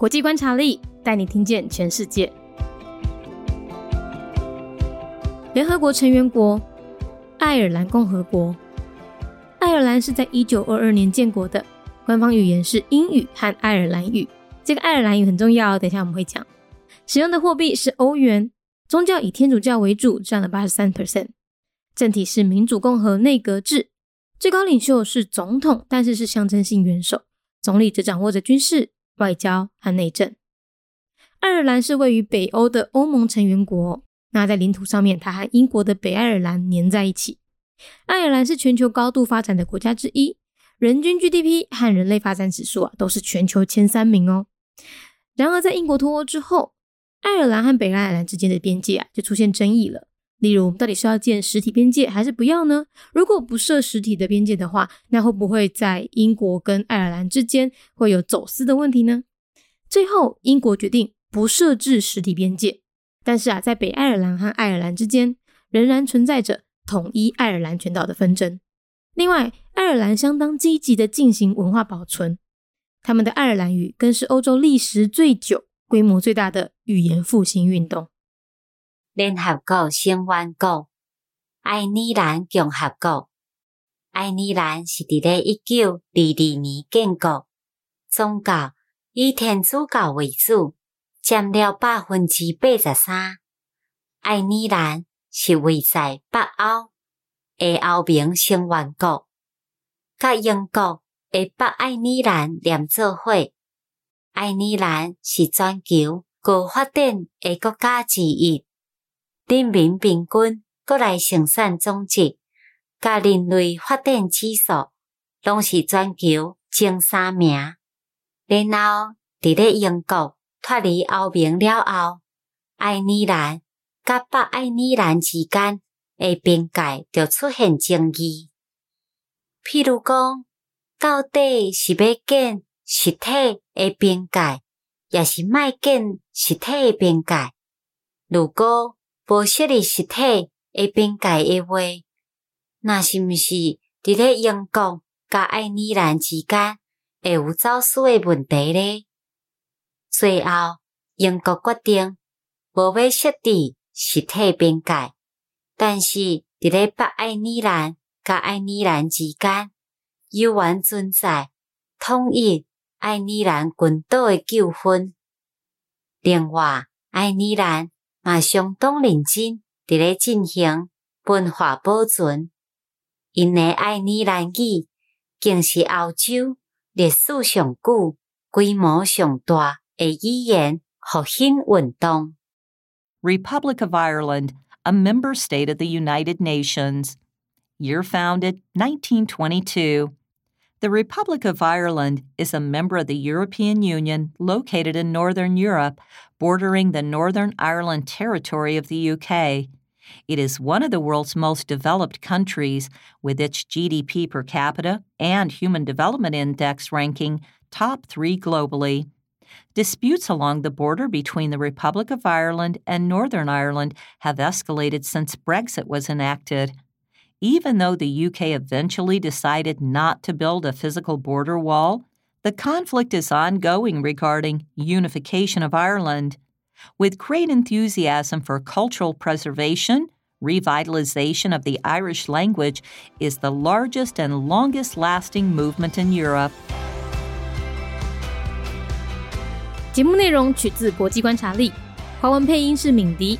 国际观察力带你听见全世界。联合国成员国爱尔兰共和国。爱尔兰是在一九二二年建国的，官方语言是英语和爱尔兰语。这个爱尔兰语很重要，等一下我们会讲。使用的货币是欧元，宗教以天主教为主，占了八十三 percent。政体是民主共和内阁制，最高领袖是总统，但是是象征性元首，总理则掌握着军事、外交和内政。爱尔兰是位于北欧的欧盟成员国，那在领土上面，它和英国的北爱尔兰粘在一起。爱尔兰是全球高度发展的国家之一，人均 GDP 和人类发展指数啊都是全球前三名哦。然而，在英国脱欧之后，爱尔兰和北爱尔兰之间的边界啊就出现争议了。例如，到底是要建实体边界还是不要呢？如果不设实体的边界的话，那会不会在英国跟爱尔兰之间会有走私的问题呢？最后，英国决定不设置实体边界，但是啊，在北爱尔兰和爱尔兰之间仍然存在着统一爱尔兰全岛的纷争。另外，爱尔兰相当积极的进行文化保存，他们的爱尔兰语更是欧洲历史最久、规模最大的语言复兴运动。联合国成员国爱尔兰共和国，爱尔兰是伫咧一九二二年建国，宗教以天主教为主，占了百分之八十三。爱尔兰是位在北欧的欧盟成员国，甲英国的北爱尔兰连做伙。爱尔兰是全球高发展的国家之一。人民平均国内生产总值，甲人类发展指数，拢是全球前三名。然后，伫咧英国脱离欧盟了后，爱尔兰甲北爱尔兰之间诶边界就出现争议。譬如讲，到底是要建实体诶边界，也是卖建实体诶边界？如果无设立实体诶边界诶话，那是毋是伫咧英国甲爱尔兰之间会有走私诶问题呢？最后，英国决定无要设置实体边界，但是伫咧北爱尔兰甲爱尔兰之间，有缘存在统一爱尔兰群岛诶纠纷。另外，爱尔兰。嘛相当认真伫咧进行文化保存，因诶爱尔兰语竟是欧洲历史上久、规模上大诶语言复兴运动。Republic of Ireland, a member state of the United Nations. Year founded 1922. The Republic of Ireland is a member of the European Union located in Northern Europe, bordering the Northern Ireland Territory of the UK. It is one of the world's most developed countries, with its GDP per capita and Human Development Index ranking top three globally. Disputes along the border between the Republic of Ireland and Northern Ireland have escalated since Brexit was enacted even though the UK eventually decided not to build a physical border wall, the conflict is ongoing regarding unification of Ireland. With great enthusiasm for cultural preservation, revitalization of the Irish language is the largest and longest lasting movement in Europe. 节目内容取自国际观察力，华文配音是敏迪。